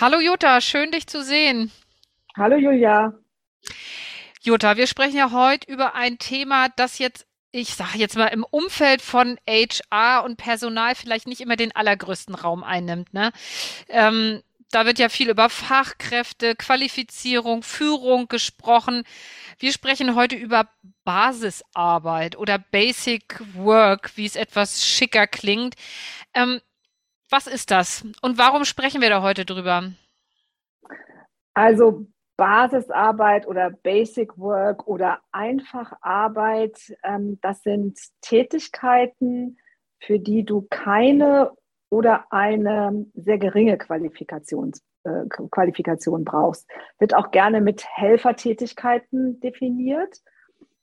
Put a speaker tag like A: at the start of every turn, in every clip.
A: Hallo Jutta, schön dich zu sehen.
B: Hallo Julia.
A: Jutta, wir sprechen ja heute über ein Thema, das jetzt, ich sage jetzt mal, im Umfeld von HR und Personal vielleicht nicht immer den allergrößten Raum einnimmt. Ne? Ähm, da wird ja viel über Fachkräfte, Qualifizierung, Führung gesprochen. Wir sprechen heute über Basisarbeit oder Basic Work, wie es etwas schicker klingt. Ähm, was ist das und warum sprechen wir da heute drüber?
B: Also Basisarbeit oder Basic Work oder Einfacharbeit, ähm, das sind Tätigkeiten, für die du keine oder eine sehr geringe Qualifikation, äh, Qualifikation brauchst. Wird auch gerne mit Helfertätigkeiten definiert.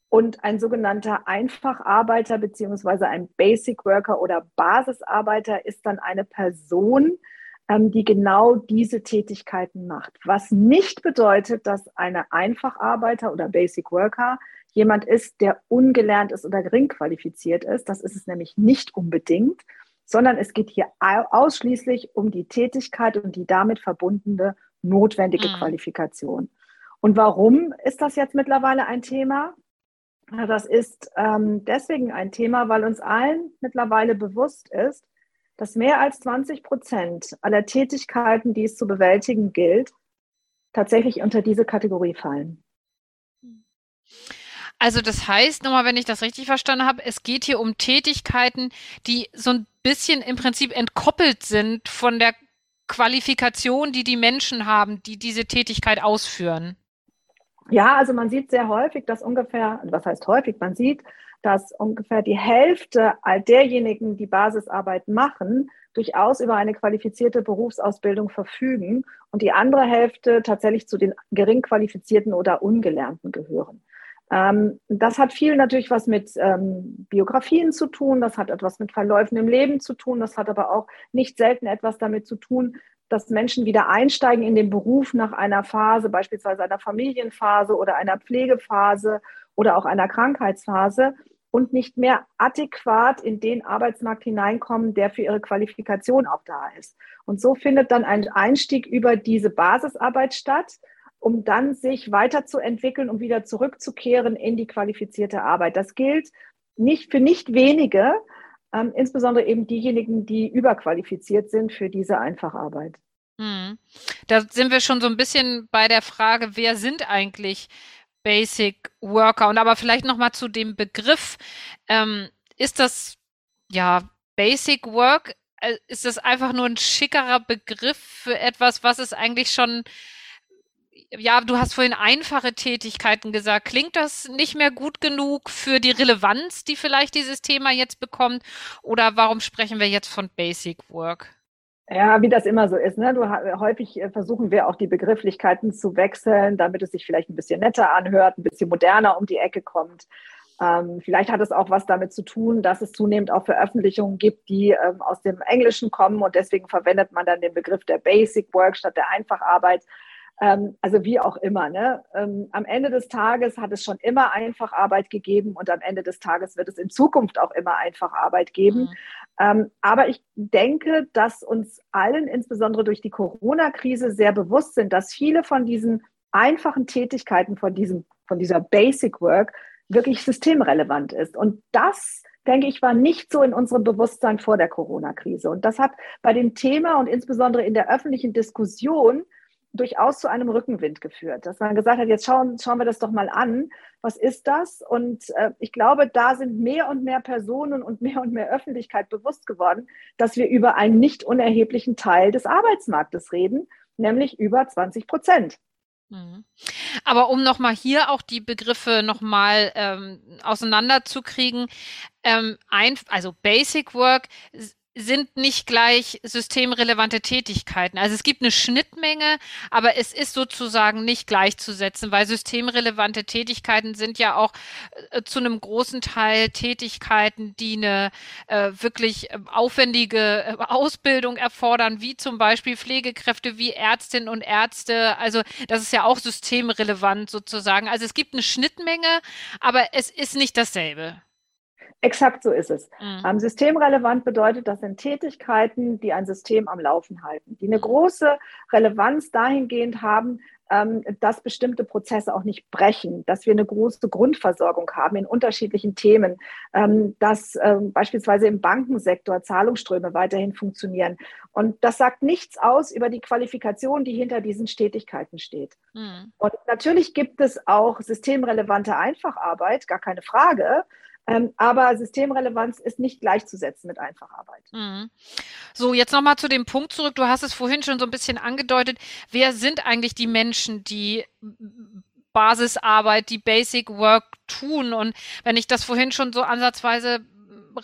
B: Und ein sogenannter Einfacharbeiter beziehungsweise ein Basic Worker oder Basisarbeiter ist dann eine Person, ähm, die genau diese Tätigkeiten macht. Was nicht bedeutet, dass eine Einfacharbeiter oder Basic Worker jemand ist, der ungelernt ist oder gering qualifiziert ist. Das ist es nämlich nicht unbedingt, sondern es geht hier ausschließlich um die Tätigkeit und die damit verbundene notwendige mhm. Qualifikation. Und warum ist das jetzt mittlerweile ein Thema? Das ist ähm, deswegen ein Thema, weil uns allen mittlerweile bewusst ist, dass mehr als 20 Prozent aller Tätigkeiten, die es zu bewältigen gilt, tatsächlich unter diese Kategorie fallen.
A: Also das heißt, nochmal, wenn ich das richtig verstanden habe, es geht hier um Tätigkeiten, die so ein bisschen im Prinzip entkoppelt sind von der Qualifikation, die die Menschen haben, die diese Tätigkeit ausführen.
B: Ja, also man sieht sehr häufig, dass ungefähr, was heißt häufig, man sieht, dass ungefähr die Hälfte all derjenigen, die Basisarbeit machen, durchaus über eine qualifizierte Berufsausbildung verfügen und die andere Hälfte tatsächlich zu den gering qualifizierten oder ungelernten gehören. Ähm, das hat viel natürlich was mit ähm, Biografien zu tun, das hat etwas mit Verläufen im Leben zu tun, das hat aber auch nicht selten etwas damit zu tun, dass Menschen wieder einsteigen in den Beruf nach einer Phase, beispielsweise einer Familienphase oder einer Pflegephase oder auch einer Krankheitsphase und nicht mehr adäquat in den Arbeitsmarkt hineinkommen, der für ihre Qualifikation auch da ist. Und so findet dann ein Einstieg über diese Basisarbeit statt, um dann sich weiterzuentwickeln und wieder zurückzukehren in die qualifizierte Arbeit. Das gilt nicht für nicht wenige, ähm, insbesondere eben diejenigen, die überqualifiziert sind für diese Einfacharbeit. Hm.
A: Da sind wir schon so ein bisschen bei der Frage, wer sind eigentlich Basic Worker? Und aber vielleicht nochmal zu dem Begriff. Ähm, ist das, ja, Basic Work? Äh, ist das einfach nur ein schickerer Begriff für etwas, was es eigentlich schon ja, du hast vorhin einfache Tätigkeiten gesagt. Klingt das nicht mehr gut genug für die Relevanz, die vielleicht dieses Thema jetzt bekommt? Oder warum sprechen wir jetzt von Basic Work?
B: Ja, wie das immer so ist. Ne? Du, häufig äh, versuchen wir auch die Begrifflichkeiten zu wechseln, damit es sich vielleicht ein bisschen netter anhört, ein bisschen moderner um die Ecke kommt. Ähm, vielleicht hat es auch was damit zu tun, dass es zunehmend auch Veröffentlichungen gibt, die ähm, aus dem Englischen kommen und deswegen verwendet man dann den Begriff der Basic Work statt der Einfacharbeit. Ähm, also wie auch immer. Ne? Ähm, am Ende des Tages hat es schon immer einfach Arbeit gegeben und am Ende des Tages wird es in Zukunft auch immer einfach Arbeit geben. Mhm. Ähm, aber ich denke, dass uns allen, insbesondere durch die Corona-Krise, sehr bewusst sind, dass viele von diesen einfachen Tätigkeiten, von, diesem, von dieser Basic Work, wirklich systemrelevant ist. Und das denke ich, war nicht so in unserem Bewusstsein vor der Corona-Krise. Und das hat bei dem Thema und insbesondere in der öffentlichen Diskussion durchaus zu einem Rückenwind geführt, dass man gesagt hat, jetzt schauen, schauen wir das doch mal an, was ist das? Und äh, ich glaube, da sind mehr und mehr Personen und mehr und mehr Öffentlichkeit bewusst geworden, dass wir über einen nicht unerheblichen Teil des Arbeitsmarktes reden, nämlich über 20 Prozent.
A: Mhm. Aber um nochmal hier auch die Begriffe nochmal ähm, auseinanderzukriegen, ähm, ein, also Basic Work sind nicht gleich systemrelevante Tätigkeiten. Also es gibt eine Schnittmenge, aber es ist sozusagen nicht gleichzusetzen, weil systemrelevante Tätigkeiten sind ja auch äh, zu einem großen Teil Tätigkeiten, die eine äh, wirklich äh, aufwendige äh, Ausbildung erfordern, wie zum Beispiel Pflegekräfte, wie Ärztinnen und Ärzte. Also das ist ja auch systemrelevant sozusagen. Also es gibt eine Schnittmenge, aber es ist nicht dasselbe.
B: Exakt so ist es. Mhm. Systemrelevant bedeutet, das sind Tätigkeiten, die ein System am Laufen halten, die eine große Relevanz dahingehend haben, ähm, dass bestimmte Prozesse auch nicht brechen, dass wir eine große Grundversorgung haben in unterschiedlichen Themen, ähm, dass ähm, beispielsweise im Bankensektor Zahlungsströme weiterhin funktionieren. Und das sagt nichts aus über die Qualifikation, die hinter diesen Stetigkeiten steht. Mhm. Und natürlich gibt es auch systemrelevante Einfacharbeit, gar keine Frage. Ähm, aber Systemrelevanz ist nicht gleichzusetzen mit Einfacharbeit. Mhm.
A: So, jetzt nochmal zu dem Punkt zurück. Du hast es vorhin schon so ein bisschen angedeutet. Wer sind eigentlich die Menschen, die Basisarbeit, die Basic Work tun? Und wenn ich das vorhin schon so ansatzweise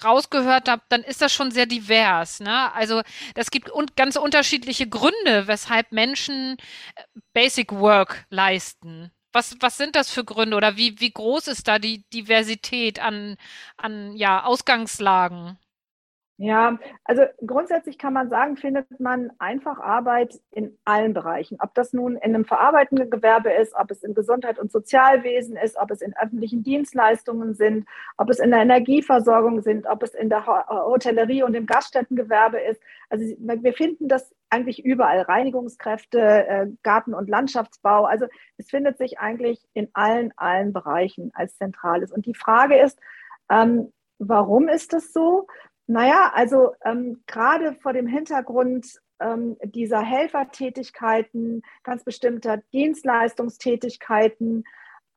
A: rausgehört habe, dann ist das schon sehr divers. Ne? Also es gibt un ganz unterschiedliche Gründe, weshalb Menschen äh, Basic Work leisten. Was, was sind das für Gründe oder wie, wie groß ist da die Diversität an, an ja, Ausgangslagen?
B: Ja, also grundsätzlich kann man sagen, findet man einfach Arbeit in allen Bereichen. Ob das nun in einem verarbeitenden Gewerbe ist, ob es im Gesundheit- und Sozialwesen ist, ob es in öffentlichen Dienstleistungen sind, ob es in der Energieversorgung sind, ob es in der Hotellerie und im Gaststättengewerbe ist. Also wir finden das eigentlich überall. Reinigungskräfte, äh, Garten- und Landschaftsbau. Also es findet sich eigentlich in allen, allen Bereichen als Zentrales. Und die Frage ist, ähm, warum ist das so? Naja, also ähm, gerade vor dem Hintergrund ähm, dieser Helfertätigkeiten, ganz bestimmter Dienstleistungstätigkeiten,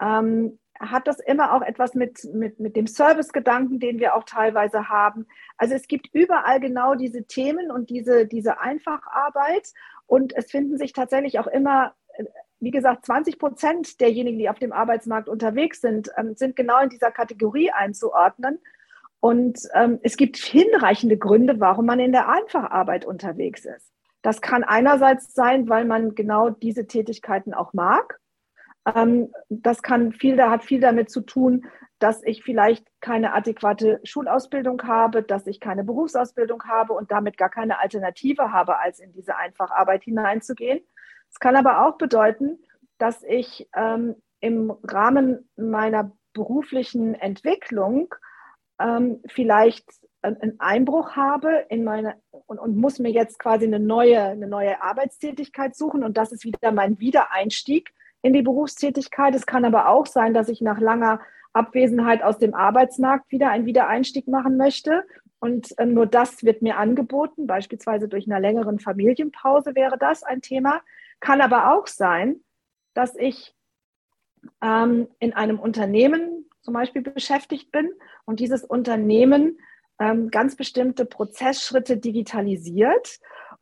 B: ähm, hat das immer auch etwas mit, mit, mit dem Servicegedanken, den wir auch teilweise haben. Also es gibt überall genau diese Themen und diese, diese Einfacharbeit. Und es finden sich tatsächlich auch immer, wie gesagt, 20 Prozent derjenigen, die auf dem Arbeitsmarkt unterwegs sind, ähm, sind genau in dieser Kategorie einzuordnen. Und ähm, es gibt hinreichende Gründe, warum man in der Einfacharbeit unterwegs ist. Das kann einerseits sein, weil man genau diese Tätigkeiten auch mag. Ähm, das kann viel, da hat viel damit zu tun, dass ich vielleicht keine adäquate Schulausbildung habe, dass ich keine Berufsausbildung habe und damit gar keine Alternative habe, als in diese Einfacharbeit hineinzugehen. Es kann aber auch bedeuten, dass ich ähm, im Rahmen meiner beruflichen Entwicklung ähm, vielleicht einen Einbruch habe in meine und, und, muss mir jetzt quasi eine neue, eine neue Arbeitstätigkeit suchen und das ist wieder mein Wiedereinstieg in die Berufstätigkeit. Es kann aber auch sein, dass ich nach langer Abwesenheit aus dem Arbeitsmarkt wieder einen Wiedereinstieg machen möchte. Und äh, nur das wird mir angeboten, beispielsweise durch eine längeren Familienpause wäre das ein Thema. Kann aber auch sein, dass ich ähm, in einem Unternehmen zum Beispiel beschäftigt bin und dieses Unternehmen ähm, ganz bestimmte Prozessschritte digitalisiert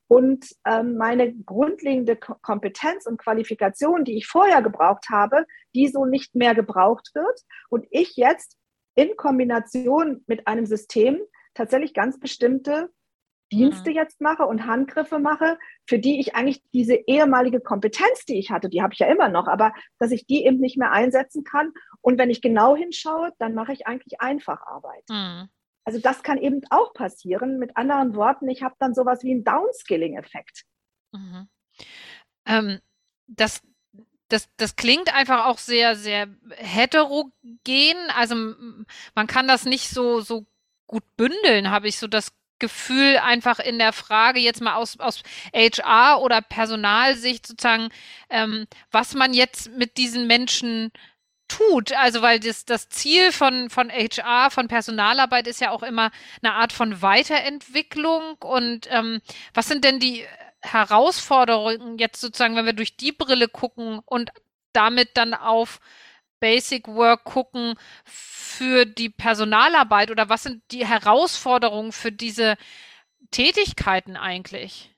B: und ähm, meine grundlegende Kompetenz und Qualifikation, die ich vorher gebraucht habe, die so nicht mehr gebraucht wird und ich jetzt in Kombination mit einem System tatsächlich ganz bestimmte Dienste jetzt mache und Handgriffe mache, für die ich eigentlich diese ehemalige Kompetenz, die ich hatte, die habe ich ja immer noch, aber dass ich die eben nicht mehr einsetzen kann. Und wenn ich genau hinschaue, dann mache ich eigentlich Einfacharbeit. Mhm. Also das kann eben auch passieren. Mit anderen Worten, ich habe dann sowas wie einen Downskilling-Effekt. Mhm.
A: Ähm, das, das, das klingt einfach auch sehr, sehr heterogen. Also man kann das nicht so, so gut bündeln, habe ich so das Gefühl einfach in der Frage jetzt mal aus, aus HR oder Personalsicht sozusagen, ähm, was man jetzt mit diesen Menschen tut. Also weil das, das Ziel von, von HR, von Personalarbeit ist ja auch immer eine Art von Weiterentwicklung. Und ähm, was sind denn die Herausforderungen jetzt sozusagen, wenn wir durch die Brille gucken und damit dann auf Basic Work gucken für die Personalarbeit oder was sind die Herausforderungen für diese Tätigkeiten eigentlich?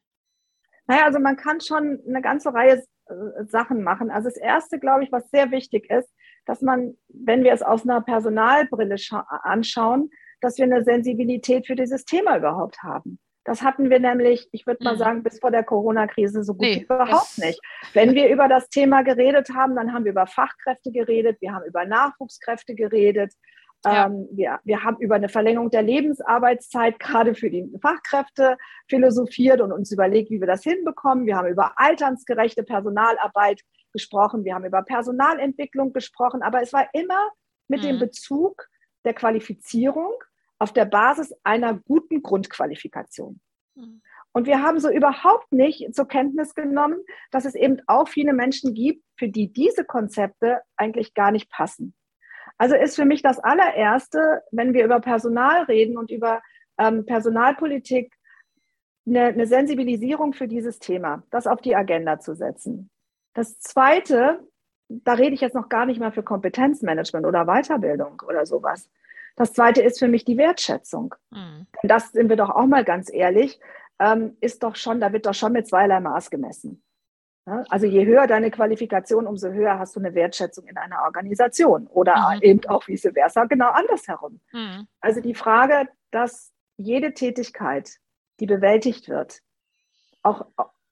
B: Naja, also man kann schon eine ganze Reihe äh, Sachen machen. Also das Erste, glaube ich, was sehr wichtig ist, dass man, wenn wir es aus einer Personalbrille anschauen, dass wir eine Sensibilität für dieses Thema überhaupt haben. Das hatten wir nämlich, ich würde mal mhm. sagen, bis vor der Corona-Krise so gut nee, überhaupt nicht. Wenn wir über das Thema geredet haben, dann haben wir über Fachkräfte geredet, wir haben über Nachwuchskräfte geredet, ja. Ähm, wir, wir haben über eine Verlängerung der Lebensarbeitszeit gerade für die Fachkräfte philosophiert und uns überlegt, wie wir das hinbekommen. Wir haben über alternsgerechte Personalarbeit gesprochen, wir haben über Personalentwicklung gesprochen, aber es war immer mit mhm. dem Bezug der Qualifizierung auf der Basis einer guten Grundqualifikation. Mhm. Und wir haben so überhaupt nicht zur Kenntnis genommen, dass es eben auch viele Menschen gibt, für die diese Konzepte eigentlich gar nicht passen. Also ist für mich das allererste, wenn wir über Personal reden und über ähm, Personalpolitik, eine, eine Sensibilisierung für dieses Thema, das auf die Agenda zu setzen. Das zweite, da rede ich jetzt noch gar nicht mal für Kompetenzmanagement oder Weiterbildung oder sowas. Das zweite ist für mich die Wertschätzung. Mhm. Das sind wir doch auch mal ganz ehrlich ähm, ist doch schon, da wird doch schon mit zweierlei Maß gemessen. Ja? Also je höher deine Qualifikation, umso höher hast du eine Wertschätzung in einer Organisation oder mhm. eben auch vice versa, genau andersherum. Mhm. Also die Frage, dass jede Tätigkeit, die bewältigt wird, auch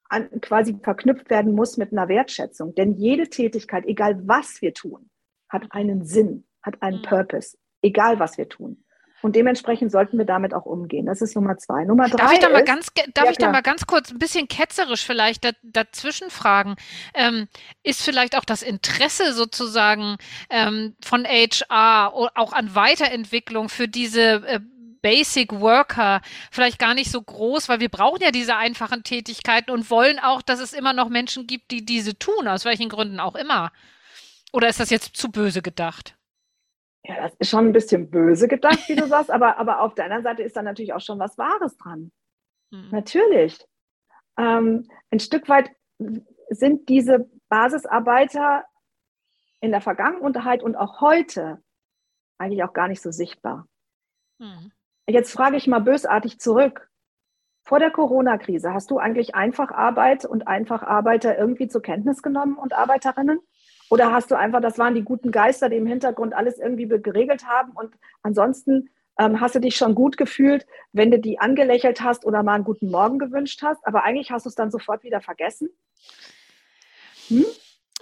B: an, quasi verknüpft werden muss mit einer Wertschätzung. Denn jede Tätigkeit, egal was wir tun, hat einen Sinn, hat einen mhm. Purpose, egal was wir tun. Und dementsprechend sollten wir damit auch umgehen. Das ist Nummer zwei. Nummer drei.
A: Darf ich da
B: mal,
A: ganz, darf ja, ich da mal ganz kurz ein bisschen ketzerisch vielleicht dazwischen fragen? Ähm, ist vielleicht auch das Interesse sozusagen ähm, von HR auch an Weiterentwicklung für diese äh, Basic Worker vielleicht gar nicht so groß, weil wir brauchen ja diese einfachen Tätigkeiten und wollen auch, dass es immer noch Menschen gibt, die diese tun, aus welchen Gründen auch immer. Oder ist das jetzt zu böse gedacht?
B: Ja, das ist schon ein bisschen böse gedacht, wie du sagst, aber, aber auf der anderen Seite ist da natürlich auch schon was Wahres dran. Mhm. Natürlich. Ähm, ein Stück weit sind diese Basisarbeiter in der Vergangenheit und auch heute eigentlich auch gar nicht so sichtbar. Mhm. Jetzt frage ich mal bösartig zurück. Vor der Corona-Krise hast du eigentlich Einfacharbeit und Einfacharbeiter irgendwie zur Kenntnis genommen und Arbeiterinnen? Oder hast du einfach, das waren die guten Geister, die im Hintergrund alles irgendwie geregelt haben und ansonsten ähm, hast du dich schon gut gefühlt, wenn du die angelächelt hast oder mal einen guten Morgen gewünscht hast, aber eigentlich hast du es dann sofort wieder vergessen?
A: Hm?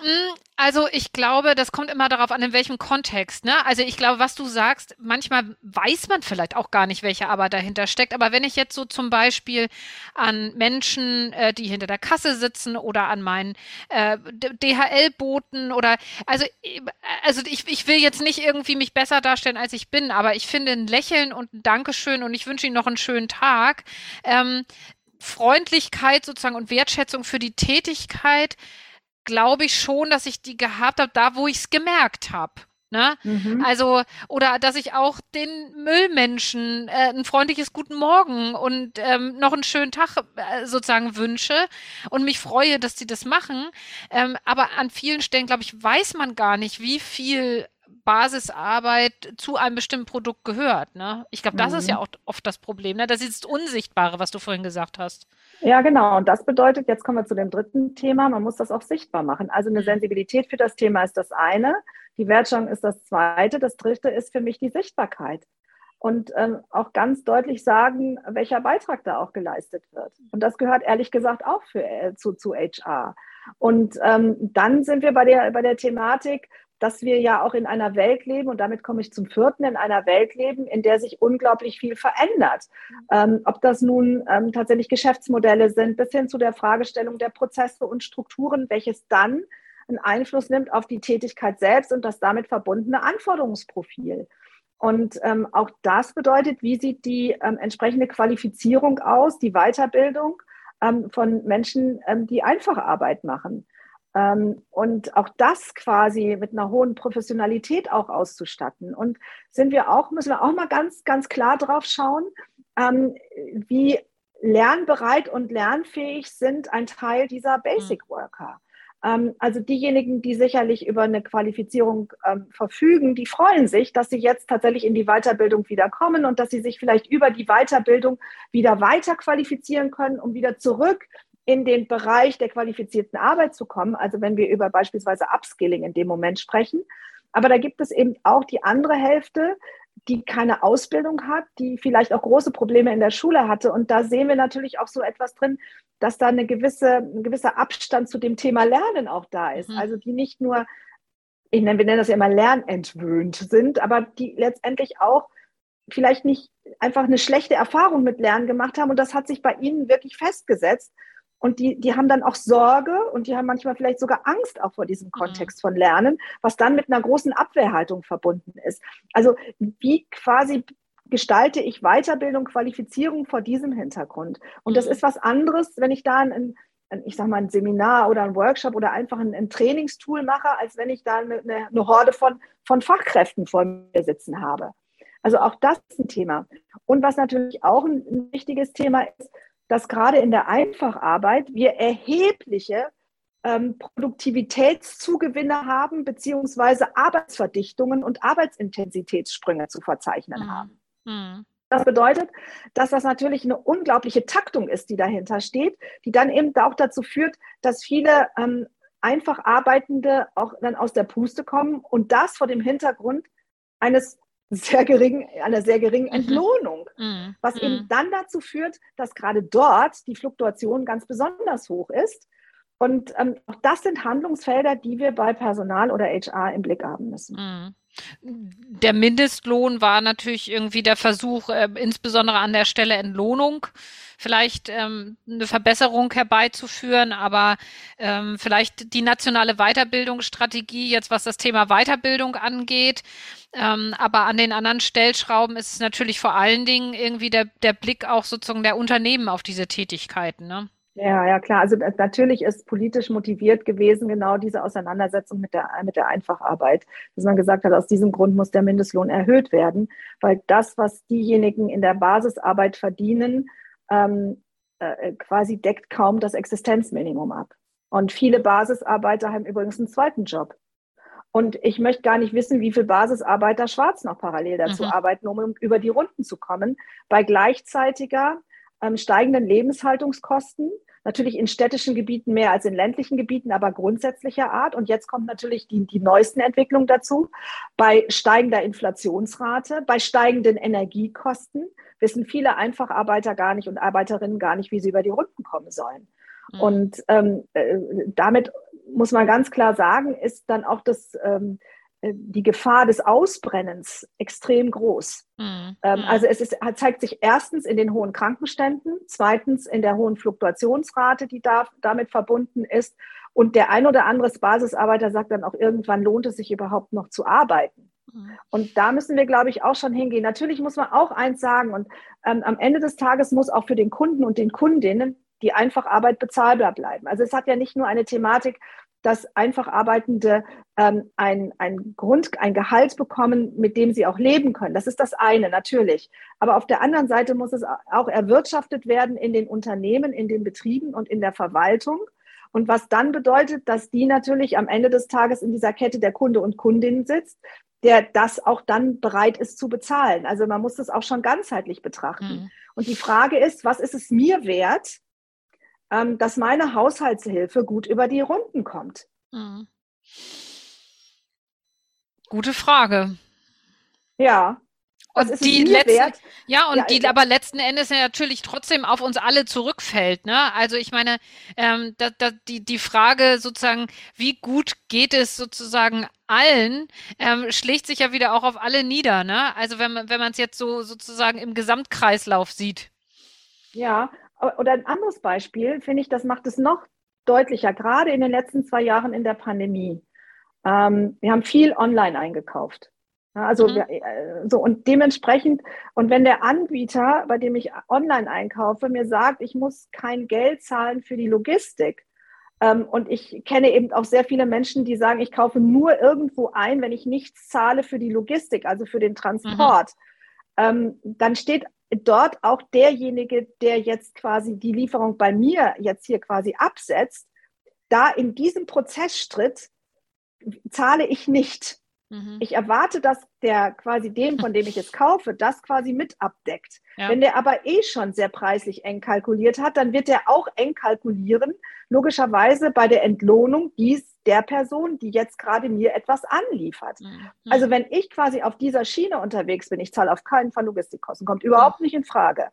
A: Hm, also ich glaube, das kommt immer darauf an, in welchem Kontext. Ne? Also ich glaube, was du sagst, manchmal weiß man vielleicht auch gar nicht, welche Arbeit dahinter steckt. Aber wenn ich jetzt so zum Beispiel an Menschen, äh, die hinter der Kasse sitzen oder an meinen äh, DHL-Boten oder also, äh, also ich, ich will jetzt nicht irgendwie mich besser darstellen, als ich bin, aber ich finde ein Lächeln und ein Dankeschön und ich wünsche Ihnen noch einen schönen Tag. Ähm, Freundlichkeit sozusagen und Wertschätzung für die Tätigkeit glaube ich schon, dass ich die gehabt habe, da wo ich es gemerkt habe. Ne? Mhm. Also, oder dass ich auch den Müllmenschen äh, ein freundliches Guten Morgen und ähm, noch einen schönen Tag äh, sozusagen wünsche und mich freue, dass sie das machen. Ähm, aber an vielen Stellen, glaube ich, weiß man gar nicht, wie viel Basisarbeit zu einem bestimmten Produkt gehört. Ne? Ich glaube, das mhm. ist ja auch oft das Problem. Ne? Das ist das Unsichtbare, was du vorhin gesagt hast.
B: Ja, genau. Und das bedeutet, jetzt kommen wir zu dem dritten Thema, man muss das auch sichtbar machen. Also eine mhm. Sensibilität für das Thema ist das eine, die Wertschöpfung ist das zweite, das dritte ist für mich die Sichtbarkeit. Und ähm, auch ganz deutlich sagen, welcher Beitrag da auch geleistet wird. Und das gehört ehrlich gesagt auch für, äh, zu, zu HR. Und ähm, dann sind wir bei der, bei der Thematik, dass wir ja auch in einer Welt leben, und damit komme ich zum vierten, in einer Welt leben, in der sich unglaublich viel verändert. Ähm, ob das nun ähm, tatsächlich Geschäftsmodelle sind, bis hin zu der Fragestellung der Prozesse und Strukturen, welches dann einen Einfluss nimmt auf die Tätigkeit selbst und das damit verbundene Anforderungsprofil. Und ähm, auch das bedeutet, wie sieht die ähm, entsprechende Qualifizierung aus, die Weiterbildung ähm, von Menschen, ähm, die einfache Arbeit machen. Ähm, und auch das quasi mit einer hohen Professionalität auch auszustatten. Und sind wir auch, müssen wir auch mal ganz, ganz klar drauf schauen, ähm, wie lernbereit und lernfähig sind ein Teil dieser Basic Worker. Ähm, also diejenigen, die sicherlich über eine Qualifizierung ähm, verfügen, die freuen sich, dass sie jetzt tatsächlich in die Weiterbildung wieder kommen und dass sie sich vielleicht über die Weiterbildung wieder weiter qualifizieren können, um wieder zurück in den Bereich der qualifizierten Arbeit zu kommen, also wenn wir über beispielsweise Upskilling in dem Moment sprechen. Aber da gibt es eben auch die andere Hälfte, die keine Ausbildung hat, die vielleicht auch große Probleme in der Schule hatte. Und da sehen wir natürlich auch so etwas drin, dass da eine gewisse, ein gewisser Abstand zu dem Thema Lernen auch da ist. Mhm. Also die nicht nur, ich nenne, wir nennen das ja immer lernentwöhnt sind, aber die letztendlich auch vielleicht nicht einfach eine schlechte Erfahrung mit Lernen gemacht haben. Und das hat sich bei ihnen wirklich festgesetzt. Und die, die haben dann auch Sorge und die haben manchmal vielleicht sogar Angst auch vor diesem mhm. Kontext von Lernen, was dann mit einer großen Abwehrhaltung verbunden ist. Also wie quasi gestalte ich Weiterbildung, Qualifizierung vor diesem Hintergrund? Und das mhm. ist was anderes, wenn ich da ein, ein, ich sag mal, ein Seminar oder ein Workshop oder einfach ein, ein Trainingstool mache, als wenn ich da eine, eine Horde von, von Fachkräften vor mir sitzen habe. Also auch das ist ein Thema. Und was natürlich auch ein, ein wichtiges Thema ist, dass gerade in der Einfacharbeit wir erhebliche ähm, Produktivitätszugewinne haben, beziehungsweise Arbeitsverdichtungen und Arbeitsintensitätssprünge zu verzeichnen mhm. haben. Mhm. Das bedeutet, dass das natürlich eine unglaubliche Taktung ist, die dahinter steht, die dann eben auch dazu führt, dass viele ähm, einfach Arbeitende auch dann aus der Puste kommen und das vor dem Hintergrund eines sehr geringen, einer sehr geringen mhm. Entlohnung, mhm. was mhm. eben dann dazu führt, dass gerade dort die Fluktuation ganz besonders hoch ist. Und ähm, auch das sind Handlungsfelder, die wir bei Personal oder HR im Blick haben müssen. Mhm.
A: Der Mindestlohn war natürlich irgendwie der Versuch, äh, insbesondere an der Stelle Entlohnung, vielleicht ähm, eine Verbesserung herbeizuführen, aber ähm, vielleicht die nationale Weiterbildungsstrategie, jetzt was das Thema Weiterbildung angeht. Ähm, aber an den anderen Stellschrauben ist es natürlich vor allen Dingen irgendwie der, der Blick auch sozusagen der Unternehmen auf diese Tätigkeiten. Ne?
B: Ja, ja, klar. Also äh, natürlich ist politisch motiviert gewesen, genau diese Auseinandersetzung mit der, mit der Einfacharbeit, dass man gesagt hat, aus diesem Grund muss der Mindestlohn erhöht werden, weil das, was diejenigen in der Basisarbeit verdienen, ähm, äh, quasi deckt kaum das Existenzminimum ab. Und viele Basisarbeiter haben übrigens einen zweiten Job. Und ich möchte gar nicht wissen, wie viele Basisarbeiter schwarz noch parallel dazu mhm. arbeiten, um über die Runden zu kommen, bei gleichzeitiger ähm, steigenden Lebenshaltungskosten, natürlich in städtischen Gebieten mehr als in ländlichen Gebieten, aber grundsätzlicher Art. Und jetzt kommt natürlich die, die neuesten Entwicklungen dazu. Bei steigender Inflationsrate, bei steigenden Energiekosten wissen viele Einfacharbeiter gar nicht und Arbeiterinnen gar nicht, wie sie über die Runden kommen sollen. Mhm. Und ähm, äh, damit muss man ganz klar sagen, ist dann auch das ähm, äh, die Gefahr des Ausbrennens extrem groß. Mhm. Ähm, mhm. also es ist, zeigt sich erstens in den hohen Krankenständen, zweitens in der hohen Fluktuationsrate, die da, damit verbunden ist. Und der ein oder andere Basisarbeiter sagt dann auch, irgendwann lohnt es sich überhaupt noch zu arbeiten. Mhm. Und da müssen wir, glaube ich, auch schon hingehen. Natürlich muss man auch eins sagen, und ähm, am Ende des Tages muss auch für den Kunden und den Kundinnen die Einfacharbeit bezahlbar bleiben. Also es hat ja nicht nur eine Thematik, dass einfach Arbeitende ähm, ein, ein Grund, ein Gehalt bekommen, mit dem sie auch leben können. Das ist das eine, natürlich. Aber auf der anderen Seite muss es auch erwirtschaftet werden in den Unternehmen, in den Betrieben und in der Verwaltung. Und was dann bedeutet, dass die natürlich am Ende des Tages in dieser Kette der Kunde und Kundin sitzt, der das auch dann bereit ist zu bezahlen. Also man muss das auch schon ganzheitlich betrachten. Mhm. Und die Frage ist, was ist es mir wert, ähm, dass meine Haushaltshilfe gut über die Runden kommt? Mhm.
A: Gute Frage.
B: Ja.
A: Und die letzten, ja, und ja, die aber letzten Endes natürlich trotzdem auf uns alle zurückfällt. Ne? Also ich meine, ähm, da, da, die, die Frage sozusagen, wie gut geht es sozusagen allen, ähm, schlägt sich ja wieder auch auf alle nieder. Ne? Also wenn man wenn man es jetzt so sozusagen im Gesamtkreislauf sieht.
B: Ja, oder ein anderes Beispiel, finde ich, das macht es noch deutlicher, gerade in den letzten zwei Jahren in der Pandemie. Ähm, wir haben viel online eingekauft. Ja, also mhm. wir, äh, so und dementsprechend und wenn der Anbieter, bei dem ich online einkaufe, mir sagt, ich muss kein Geld zahlen für die Logistik ähm, und ich kenne eben auch sehr viele Menschen, die sagen, ich kaufe nur irgendwo ein, wenn ich nichts zahle für die Logistik, also für den Transport, mhm. dann steht dort auch derjenige, der jetzt quasi die Lieferung bei mir jetzt hier quasi absetzt, da in diesem Prozessschritt zahle ich nicht. Mhm. Ich erwarte, dass der quasi dem, von dem ich es kaufe, das quasi mit abdeckt. Ja. Wenn der aber eh schon sehr preislich eng kalkuliert hat, dann wird er auch eng kalkulieren, logischerweise bei der Entlohnung dies der Person, die jetzt gerade mir etwas anliefert. Mhm. Also wenn ich quasi auf dieser Schiene unterwegs bin, ich zahle auf keinen Fall Logistikkosten, kommt überhaupt nicht in Frage,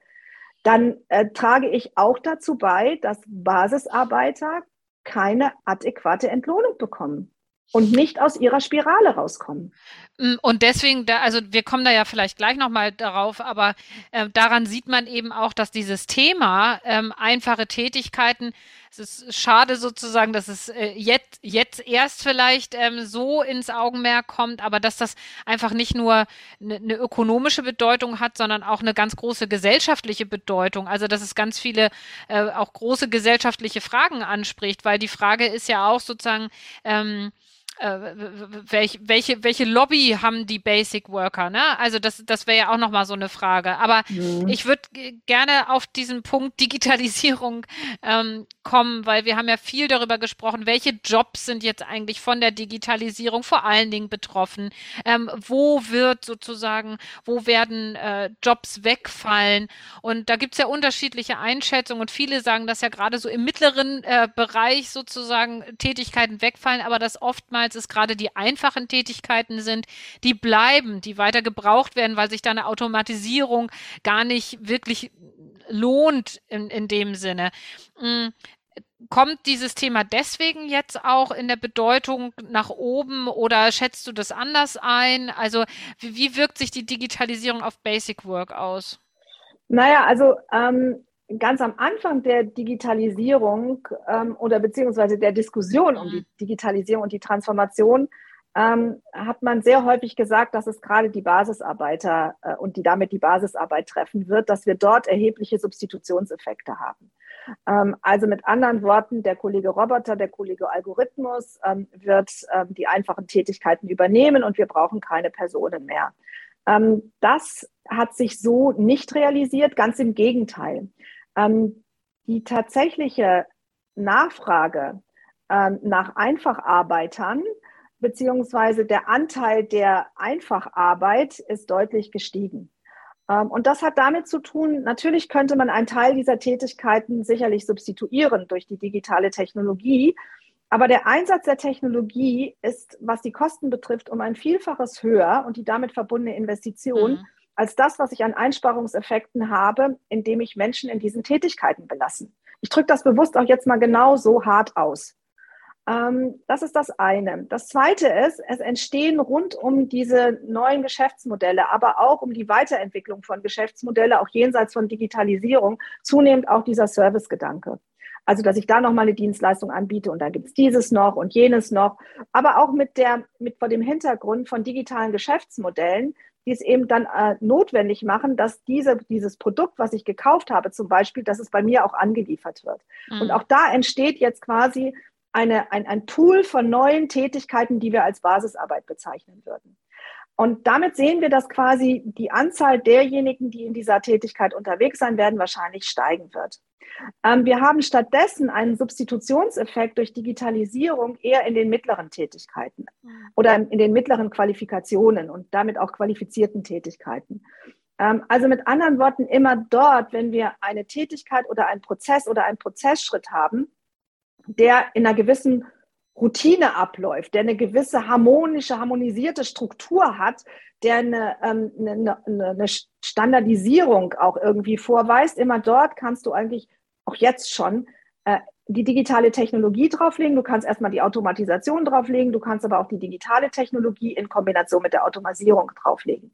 B: dann äh, trage ich auch dazu bei, dass Basisarbeiter keine adäquate Entlohnung bekommen und nicht aus ihrer Spirale rauskommen.
A: Mm, und deswegen, da, also wir kommen da ja vielleicht gleich nochmal darauf, aber äh, daran sieht man eben auch, dass dieses Thema ähm, einfache Tätigkeiten es ist schade sozusagen, dass es äh, jetzt, jetzt erst vielleicht ähm, so ins Augenmerk kommt, aber dass das einfach nicht nur eine, eine ökonomische Bedeutung hat, sondern auch eine ganz große gesellschaftliche Bedeutung. Also dass es ganz viele äh, auch große gesellschaftliche Fragen anspricht, weil die Frage ist ja auch sozusagen, ähm, äh, welch, welche, welche Lobby haben die Basic Worker? Ne? Also das, das wäre ja auch nochmal so eine Frage. Aber mhm. ich würde gerne auf diesen Punkt Digitalisierung ähm, kommen, weil wir haben ja viel darüber gesprochen, welche Jobs sind jetzt eigentlich von der Digitalisierung vor allen Dingen betroffen? Ähm, wo wird sozusagen, wo werden äh, Jobs wegfallen? Und da gibt es ja unterschiedliche Einschätzungen und viele sagen, dass ja gerade so im mittleren äh, Bereich sozusagen Tätigkeiten wegfallen, aber dass oftmals als es gerade die einfachen Tätigkeiten sind, die bleiben, die weiter gebraucht werden, weil sich da eine Automatisierung gar nicht wirklich lohnt in, in dem Sinne. Mm, kommt dieses Thema deswegen jetzt auch in der Bedeutung nach oben oder schätzt du das anders ein? Also wie, wie wirkt sich die Digitalisierung auf Basic Work aus?
B: Naja, also ähm, ganz am Anfang der Digitalisierung ähm, oder beziehungsweise der Diskussion um die mhm. Digitalisierung und die Transformation ähm, hat man sehr häufig gesagt, dass es gerade die Basisarbeiter äh, und die damit die Basisarbeit treffen wird, dass wir dort erhebliche Substitutionseffekte haben. Ähm, also mit anderen Worten, der Kollege Roboter, der Kollege Algorithmus ähm, wird ähm, die einfachen Tätigkeiten übernehmen und wir brauchen keine Personen mehr. Ähm, das hat sich so nicht realisiert, ganz im Gegenteil. Ähm, die tatsächliche Nachfrage ähm, nach Einfacharbeitern beziehungsweise der Anteil der Einfacharbeit ist deutlich gestiegen. Ähm, und das hat damit zu tun, natürlich könnte man einen Teil dieser Tätigkeiten sicherlich substituieren durch die digitale Technologie. Aber der Einsatz der Technologie ist, was die Kosten betrifft, um ein Vielfaches höher und die damit verbundene Investition mhm als das, was ich an Einsparungseffekten habe, indem ich Menschen in diesen Tätigkeiten belassen. Ich drücke das bewusst auch jetzt mal genau so hart aus. Ähm, das ist das eine. Das zweite ist, es entstehen rund um diese neuen Geschäftsmodelle, aber auch um die Weiterentwicklung von Geschäftsmodellen, auch jenseits von Digitalisierung, zunehmend auch dieser Servicegedanke. Also, dass ich da nochmal eine Dienstleistung anbiete und da gibt es dieses noch und jenes noch, aber auch mit der, mit vor dem Hintergrund von digitalen Geschäftsmodellen, die es eben dann äh, notwendig machen, dass diese, dieses Produkt, was ich gekauft habe, zum Beispiel, dass es bei mir auch angeliefert wird. Mhm. Und auch da entsteht jetzt quasi eine, ein, ein Pool von neuen Tätigkeiten, die wir als Basisarbeit bezeichnen würden. Und damit sehen wir, dass quasi die Anzahl derjenigen, die in dieser Tätigkeit unterwegs sein werden, wahrscheinlich steigen wird. Ähm, wir haben stattdessen einen Substitutionseffekt durch Digitalisierung eher in den mittleren Tätigkeiten mhm. oder in den mittleren Qualifikationen und damit auch qualifizierten Tätigkeiten. Ähm, also mit anderen Worten, immer dort, wenn wir eine Tätigkeit oder einen Prozess oder einen Prozessschritt haben, der in einer gewissen Routine abläuft, der eine gewisse harmonische, harmonisierte Struktur hat, der eine, ähm, eine, eine, Standardisierung auch irgendwie vorweist. Immer dort kannst du eigentlich auch jetzt schon äh, die digitale Technologie drauflegen. Du kannst erstmal die Automatisation drauflegen, du kannst aber auch die digitale Technologie in Kombination mit der Automatisierung drauflegen.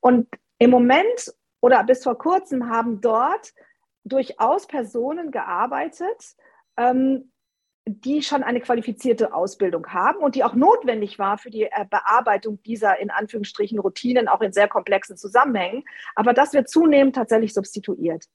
B: Und im Moment oder bis vor kurzem haben dort durchaus Personen gearbeitet, ähm, die schon eine qualifizierte Ausbildung haben und die auch notwendig war für die äh, Bearbeitung dieser in Anführungsstrichen Routinen, auch in sehr komplexen Zusammenhängen. Aber das wird zunehmend tatsächlich substituiert.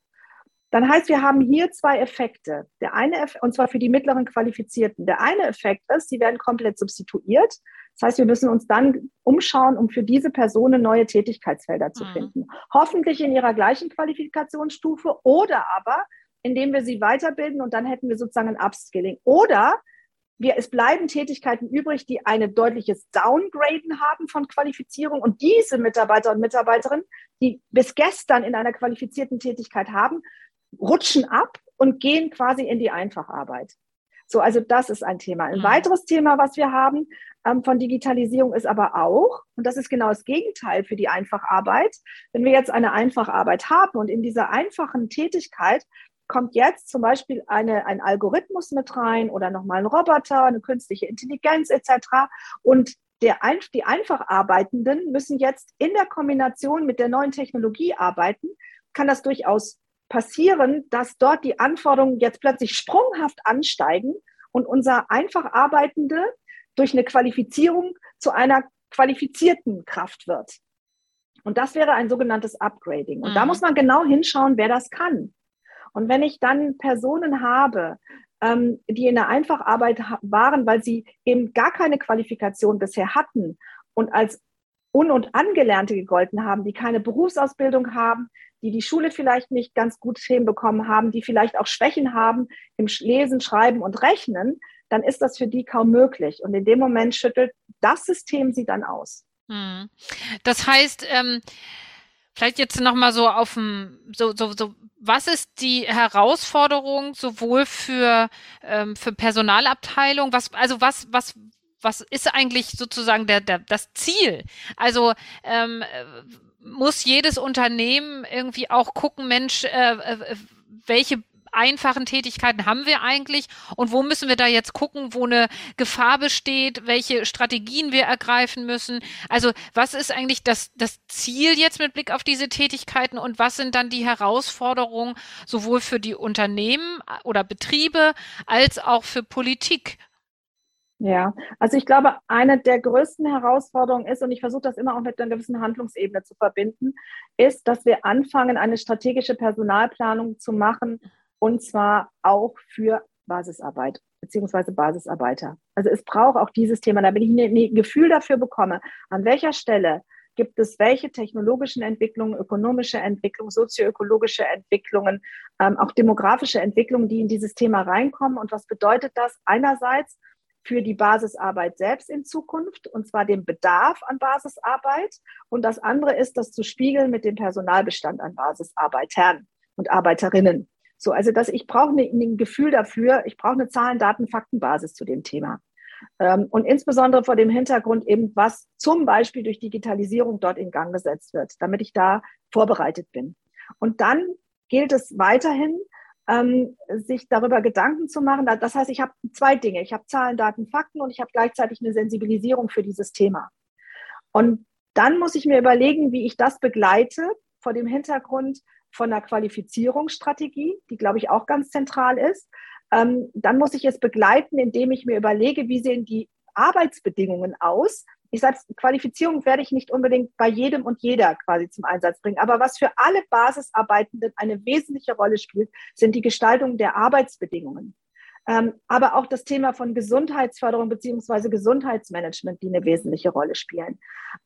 B: Dann heißt, wir haben hier zwei Effekte. Der eine, und zwar für die mittleren Qualifizierten. Der eine Effekt ist, sie werden komplett substituiert. Das heißt, wir müssen uns dann umschauen, um für diese Personen neue Tätigkeitsfelder zu mhm. finden. Hoffentlich in ihrer gleichen Qualifikationsstufe oder aber, indem wir sie weiterbilden und dann hätten wir sozusagen ein Upskilling. Oder wir, es bleiben Tätigkeiten übrig, die eine deutliches Downgraden haben von Qualifizierung und diese Mitarbeiter und Mitarbeiterinnen, die bis gestern in einer qualifizierten Tätigkeit haben, rutschen ab und gehen quasi in die Einfacharbeit. So, also das ist ein Thema. Ein mhm. weiteres Thema, was wir haben ähm, von Digitalisierung, ist aber auch, und das ist genau das Gegenteil für die Einfacharbeit, wenn wir jetzt eine Einfacharbeit haben und in dieser einfachen Tätigkeit kommt jetzt zum Beispiel eine, ein Algorithmus mit rein oder nochmal ein Roboter, eine künstliche Intelligenz etc. Und der, die Einfacharbeitenden müssen jetzt in der Kombination mit der neuen Technologie arbeiten, kann das durchaus passieren, dass dort die Anforderungen jetzt plötzlich sprunghaft ansteigen und unser einfach Arbeitende durch eine Qualifizierung zu einer qualifizierten Kraft wird. Und das wäre ein sogenanntes Upgrading. Und mhm. da muss man genau hinschauen, wer das kann. Und wenn ich dann Personen habe, ähm, die in der Einfacharbeit waren, weil sie eben gar keine Qualifikation bisher hatten und als Un- und Angelernte gegolten haben, die keine Berufsausbildung haben, die die Schule vielleicht nicht ganz gut hinbekommen haben, die vielleicht auch Schwächen haben im Lesen, Schreiben und Rechnen, dann ist das für die kaum möglich. Und in dem Moment schüttelt das System sie dann aus.
A: Hm. Das heißt, ähm, vielleicht jetzt nochmal so auf dem, so, so, so, was ist die Herausforderung sowohl für, ähm, für Personalabteilung, was, also was, was, was ist eigentlich sozusagen der, der, das Ziel? Also ähm, muss jedes Unternehmen irgendwie auch gucken, Mensch, äh, äh, welche einfachen Tätigkeiten haben wir eigentlich und wo müssen wir da jetzt gucken, wo eine Gefahr besteht, welche Strategien wir ergreifen müssen. Also was ist eigentlich das, das Ziel jetzt mit Blick auf diese Tätigkeiten und was sind dann die Herausforderungen sowohl für die Unternehmen oder Betriebe als auch für Politik?
B: Ja, also ich glaube, eine der größten Herausforderungen ist, und ich versuche das immer auch mit einer gewissen Handlungsebene zu verbinden, ist, dass wir anfangen, eine strategische Personalplanung zu machen, und zwar auch für Basisarbeit beziehungsweise Basisarbeiter. Also es braucht auch dieses Thema, damit ich ein Gefühl dafür bekomme, an welcher Stelle gibt es welche technologischen Entwicklungen, ökonomische Entwicklungen, sozioökologische Entwicklungen, ähm, auch demografische Entwicklungen, die in dieses Thema reinkommen. Und was bedeutet das? Einerseits für die Basisarbeit selbst in Zukunft, und zwar den Bedarf an Basisarbeit. Und das andere ist, das zu spiegeln mit dem Personalbestand an Basisarbeitern und Arbeiterinnen. So, also dass ich brauche ne, ein Gefühl dafür, ich brauche eine Zahlen, Daten, Faktenbasis zu dem Thema. Ähm, und insbesondere vor dem Hintergrund eben, was zum Beispiel durch Digitalisierung dort in Gang gesetzt wird, damit ich da vorbereitet bin. Und dann gilt es weiterhin, ähm, sich darüber Gedanken zu machen. Das heißt, ich habe zwei Dinge. Ich habe Zahlen, Daten, Fakten und ich habe gleichzeitig eine Sensibilisierung für dieses Thema. Und dann muss ich mir überlegen, wie ich das begleite vor dem Hintergrund, von der Qualifizierungsstrategie, die, glaube ich, auch ganz zentral ist. Ähm, dann muss ich es begleiten, indem ich mir überlege, wie sehen die Arbeitsbedingungen aus. Ich sage, Qualifizierung werde ich nicht unbedingt bei jedem und jeder quasi zum Einsatz bringen. Aber was für alle Basisarbeitenden eine wesentliche Rolle spielt, sind die Gestaltung der Arbeitsbedingungen. Ähm, aber auch das Thema von Gesundheitsförderung beziehungsweise Gesundheitsmanagement, die eine wesentliche Rolle spielen.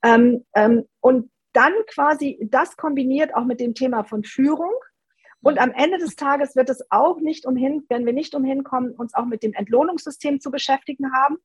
B: Ähm, ähm, und dann quasi das kombiniert auch mit dem Thema von Führung. Und am Ende des Tages wird es auch nicht umhin, wenn wir nicht umhin kommen, uns auch mit dem Entlohnungssystem zu beschäftigen haben.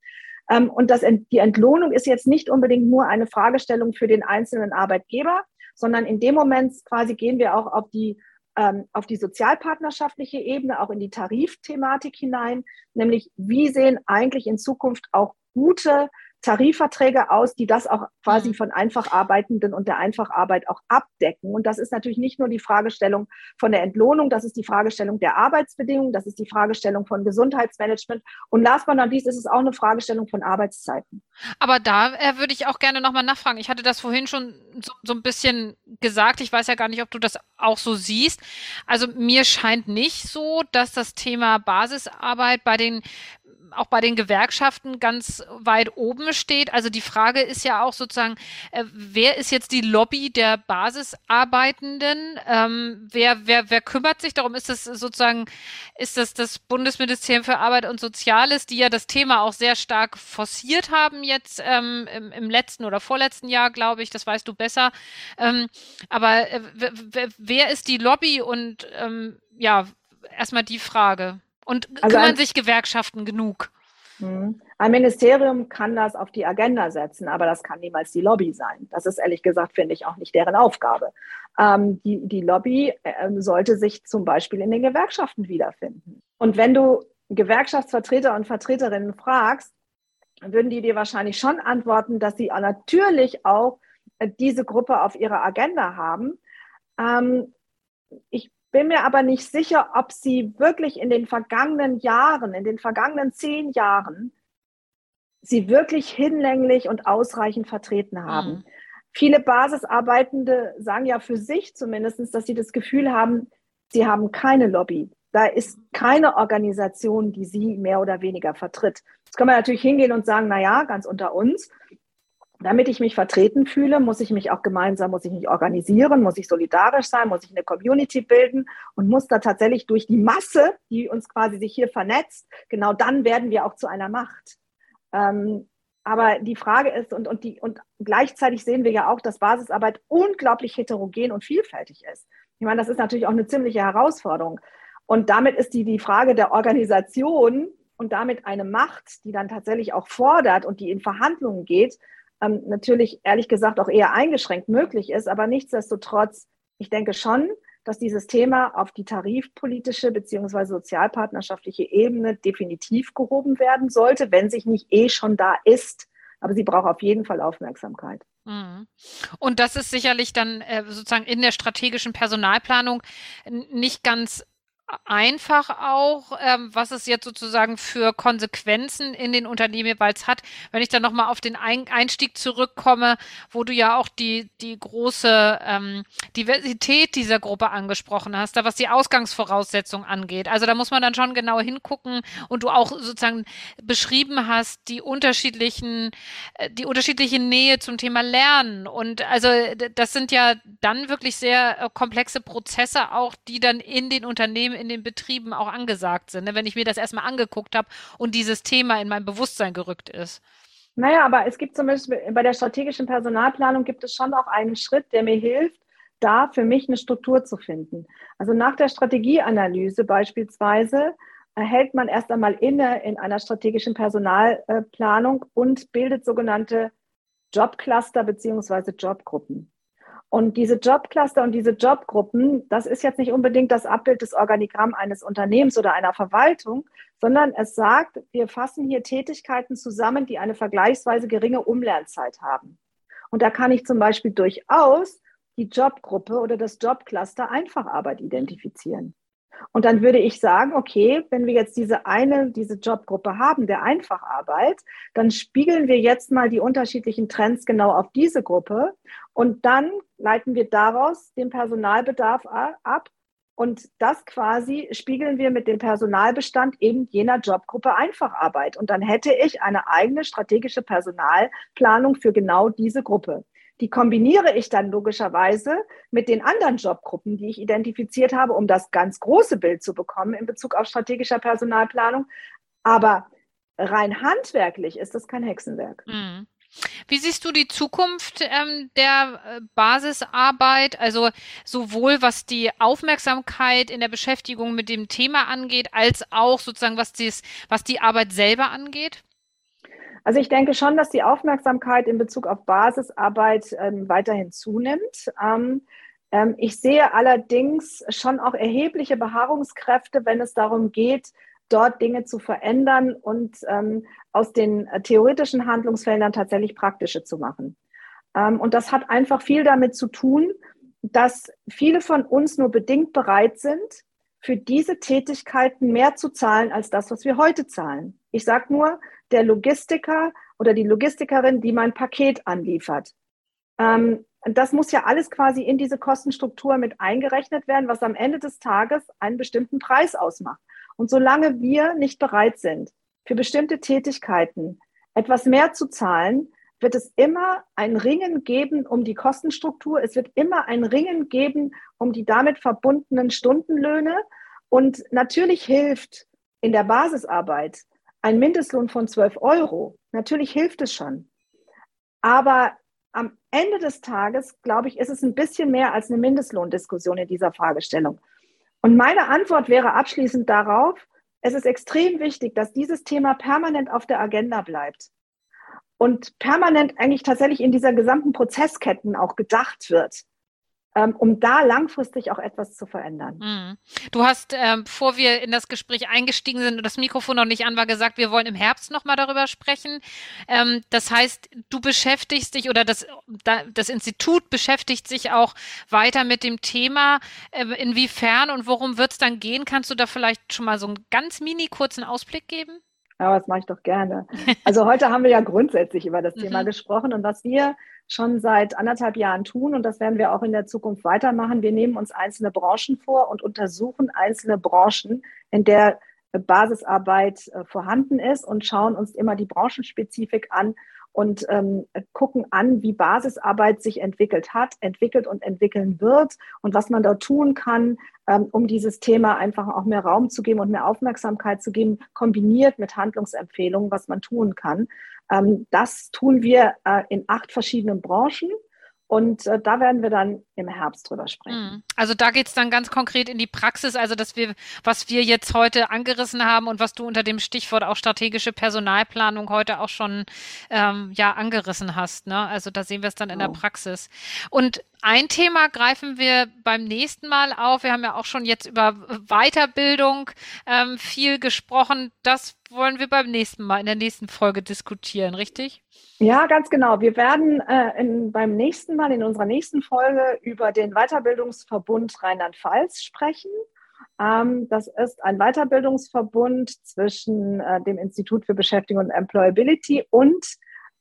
B: Ähm, und das, die Entlohnung ist jetzt nicht unbedingt nur eine Fragestellung für den einzelnen Arbeitgeber, sondern in dem Moment quasi gehen wir auch auf die ähm, auf die sozialpartnerschaftliche Ebene, auch in die Tarifthematik hinein, nämlich wie sehen eigentlich in Zukunft auch gute Tarifverträge aus, die das auch quasi mhm. von Einfacharbeitenden und der Einfacharbeit auch abdecken. Und das ist natürlich nicht nur die Fragestellung von der Entlohnung, das ist die Fragestellung der Arbeitsbedingungen, das ist die Fragestellung von Gesundheitsmanagement und last but not least ist es auch eine Fragestellung von Arbeitszeiten.
A: Aber da äh, würde ich auch gerne nochmal nachfragen. Ich hatte das vorhin schon so, so ein bisschen gesagt. Ich weiß ja gar nicht, ob du das auch so siehst. Also mir scheint nicht so, dass das Thema Basisarbeit bei den auch bei den Gewerkschaften ganz weit oben steht. Also die Frage ist ja auch sozusagen, äh, wer ist jetzt die Lobby der Basisarbeitenden? Ähm, wer, wer, wer kümmert sich darum? Ist das sozusagen, ist das das Bundesministerium für Arbeit und Soziales, die ja das Thema auch sehr stark forciert haben jetzt ähm, im, im, letzten oder vorletzten Jahr, glaube ich, das weißt du besser. Ähm, aber äh, wer ist die Lobby und ähm, ja, erstmal die Frage. Und also kümmern sich Gewerkschaften genug?
B: Hm. Ein Ministerium kann das auf die Agenda setzen, aber das kann niemals die Lobby sein. Das ist ehrlich gesagt, finde ich, auch nicht deren Aufgabe. Ähm, die, die Lobby äh, sollte sich zum Beispiel in den Gewerkschaften wiederfinden. Und wenn du Gewerkschaftsvertreter und Vertreterinnen fragst, würden die dir wahrscheinlich schon antworten, dass sie natürlich auch äh, diese Gruppe auf ihrer Agenda haben. Ähm, ich bin mir aber nicht sicher, ob sie wirklich in den vergangenen Jahren, in den vergangenen zehn Jahren, sie wirklich hinlänglich und ausreichend vertreten haben. Mhm. Viele Basisarbeitende sagen ja für sich zumindest, dass sie das Gefühl haben, Sie haben keine Lobby. Da ist keine Organisation, die Sie mehr oder weniger vertritt. Jetzt können wir natürlich hingehen und sagen, na ja, ganz unter uns, damit ich mich vertreten fühle, muss ich mich auch gemeinsam, muss ich mich organisieren, muss ich solidarisch sein, muss ich eine Community bilden und muss da tatsächlich durch die Masse, die uns quasi sich hier vernetzt, genau dann werden wir auch zu einer Macht. Ähm, aber die Frage ist, und, und, die, und gleichzeitig sehen wir ja auch, dass Basisarbeit unglaublich heterogen und vielfältig ist. Ich meine, das ist natürlich auch eine ziemliche Herausforderung. Und damit ist die, die Frage der Organisation und damit eine Macht, die dann tatsächlich auch fordert und die in Verhandlungen geht, ähm, natürlich ehrlich gesagt auch eher eingeschränkt möglich ist. Aber nichtsdestotrotz, ich denke schon, dass dieses Thema auf die tarifpolitische beziehungsweise sozialpartnerschaftliche Ebene definitiv gehoben werden sollte, wenn sich nicht eh schon da ist. Aber sie braucht auf jeden Fall Aufmerksamkeit.
A: Mhm. Und das ist sicherlich dann äh, sozusagen in der strategischen Personalplanung nicht ganz einfach auch, ähm, was es jetzt sozusagen für Konsequenzen in den Unternehmen jeweils hat. Wenn ich dann nochmal auf den Ein Einstieg zurückkomme, wo du ja auch die, die große ähm, Diversität dieser Gruppe angesprochen hast, da was die Ausgangsvoraussetzung angeht. Also da muss man dann schon genau hingucken und du auch sozusagen beschrieben hast, die unterschiedlichen, äh, die unterschiedliche Nähe zum Thema Lernen. Und also das sind ja dann wirklich sehr äh, komplexe Prozesse auch, die dann in den Unternehmen in den Betrieben auch angesagt sind, ne? wenn ich mir das erstmal angeguckt habe und dieses Thema in mein Bewusstsein gerückt ist.
B: Naja, aber es gibt zum Beispiel bei der strategischen Personalplanung gibt es schon auch einen Schritt, der mir hilft, da für mich eine Struktur zu finden. Also nach der Strategieanalyse beispielsweise erhält man erst einmal inne in einer strategischen Personalplanung und bildet sogenannte Jobcluster beziehungsweise Jobgruppen. Und diese Jobcluster und diese Jobgruppen, das ist jetzt nicht unbedingt das Abbild des Organigramm eines Unternehmens oder einer Verwaltung, sondern es sagt, wir fassen hier Tätigkeiten zusammen, die eine vergleichsweise geringe Umlernzeit haben. Und da kann ich zum Beispiel durchaus die Jobgruppe oder das Jobcluster Einfacharbeit identifizieren. Und dann würde ich sagen, okay, wenn wir jetzt diese eine, diese Jobgruppe haben, der Einfacharbeit, dann spiegeln wir jetzt mal die unterschiedlichen Trends genau auf diese Gruppe und dann leiten wir daraus den Personalbedarf ab und das quasi spiegeln wir mit dem Personalbestand eben jener Jobgruppe Einfacharbeit. Und dann hätte ich eine eigene strategische Personalplanung für genau diese Gruppe. Die kombiniere ich dann logischerweise mit den anderen Jobgruppen, die ich identifiziert habe, um das ganz große Bild zu bekommen in Bezug auf strategischer Personalplanung. Aber rein handwerklich ist das kein Hexenwerk. Mhm.
A: Wie siehst du die Zukunft ähm, der äh, Basisarbeit, also sowohl was die Aufmerksamkeit in der Beschäftigung mit dem Thema angeht, als auch sozusagen was, dies, was die Arbeit selber angeht?
B: Also ich denke schon, dass die Aufmerksamkeit in Bezug auf Basisarbeit ähm, weiterhin zunimmt. Ähm, ähm, ich sehe allerdings schon auch erhebliche Beharrungskräfte, wenn es darum geht, dort Dinge zu verändern und ähm, aus den theoretischen Handlungsfeldern tatsächlich praktische zu machen. Ähm, und das hat einfach viel damit zu tun, dass viele von uns nur bedingt bereit sind, für diese Tätigkeiten mehr zu zahlen als das, was wir heute zahlen. Ich sage nur, der Logistiker oder die Logistikerin, die mein Paket anliefert. Ähm, das muss ja alles quasi in diese Kostenstruktur mit eingerechnet werden, was am Ende des Tages einen bestimmten Preis ausmacht. Und solange wir nicht bereit sind, für bestimmte Tätigkeiten etwas mehr zu zahlen, wird es immer ein Ringen geben um die Kostenstruktur. Es wird immer ein Ringen geben um die damit verbundenen Stundenlöhne. Und natürlich hilft in der Basisarbeit ein Mindestlohn von 12 Euro. Natürlich hilft es schon. Aber am Ende des Tages, glaube ich, ist es ein bisschen mehr als eine Mindestlohndiskussion in dieser Fragestellung. Und meine Antwort wäre abschließend darauf, es ist extrem wichtig, dass dieses Thema permanent auf der Agenda bleibt und permanent eigentlich tatsächlich in dieser gesamten Prozessketten auch gedacht wird. Ähm, um da langfristig auch etwas zu verändern. Mhm.
A: Du hast, ähm, bevor wir in das Gespräch eingestiegen sind und das Mikrofon noch nicht an war, gesagt, wir wollen im Herbst nochmal darüber sprechen. Ähm, das heißt, du beschäftigst dich oder das, das Institut beschäftigt sich auch weiter mit dem Thema. Äh, inwiefern und worum wird es dann gehen? Kannst du da vielleicht schon mal so einen ganz mini kurzen Ausblick geben?
B: Ja, das mache ich doch gerne. Also heute haben wir ja grundsätzlich über das Thema mhm. gesprochen und was wir schon seit anderthalb Jahren tun und das werden wir auch in der Zukunft weitermachen. Wir nehmen uns einzelne Branchen vor und untersuchen einzelne Branchen, in der Basisarbeit äh, vorhanden ist und schauen uns immer die Branchenspezifik an und ähm, gucken an, wie Basisarbeit sich entwickelt hat, entwickelt und entwickeln wird und was man dort tun kann, ähm, um dieses Thema einfach auch mehr Raum zu geben und mehr Aufmerksamkeit zu geben, kombiniert mit Handlungsempfehlungen, was man tun kann. Ähm, das tun wir äh, in acht verschiedenen Branchen. Und äh, da werden wir dann im Herbst drüber sprechen.
A: Hm. Also da geht es dann ganz konkret in die Praxis, also dass wir, was wir jetzt heute angerissen haben und was du unter dem Stichwort auch strategische Personalplanung heute auch schon ähm, ja angerissen hast. Ne? Also da sehen wir es dann in oh. der Praxis. Und ein Thema greifen wir beim nächsten Mal auf. Wir haben ja auch schon jetzt über Weiterbildung ähm, viel gesprochen. Das wollen wir beim nächsten Mal, in der nächsten Folge diskutieren, richtig?
B: Ja, ganz genau. Wir werden äh, in, beim nächsten Mal, in unserer nächsten Folge, über den Weiterbildungsverbund Rheinland-Pfalz sprechen. Ähm, das ist ein Weiterbildungsverbund zwischen äh, dem Institut für Beschäftigung und Employability und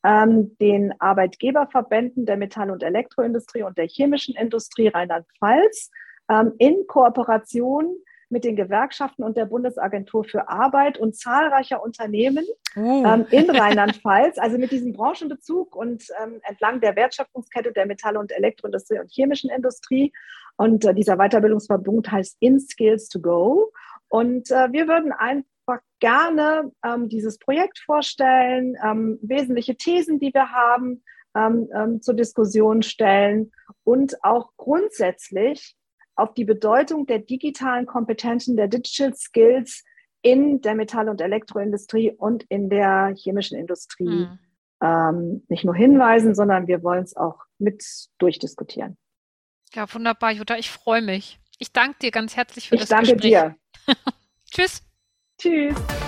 B: ähm, den Arbeitgeberverbänden der Metall- und Elektroindustrie und der chemischen Industrie Rheinland-Pfalz ähm, in Kooperation mit den Gewerkschaften und der Bundesagentur für Arbeit und zahlreicher Unternehmen uh. ähm, in Rheinland-Pfalz, also mit diesem Branchenbezug und ähm, entlang der Wertschöpfungskette der Metall- und Elektroindustrie und chemischen Industrie. Und äh, dieser Weiterbildungsverbund heißt In Skills to Go. Und äh, wir würden einfach gerne ähm, dieses Projekt vorstellen, ähm, wesentliche Thesen, die wir haben, ähm, ähm, zur Diskussion stellen und auch grundsätzlich auf die Bedeutung der digitalen Kompetenzen, der Digital Skills in der Metall- und Elektroindustrie und in der chemischen Industrie mhm. ähm, nicht nur hinweisen, sondern wir wollen es auch mit durchdiskutieren.
A: Ja, wunderbar, Jutta. Ich freue mich. Ich danke dir ganz herzlich für
B: ich
A: das
B: Gespräch. Ich danke
A: dir. Tschüss.
B: Tschüss.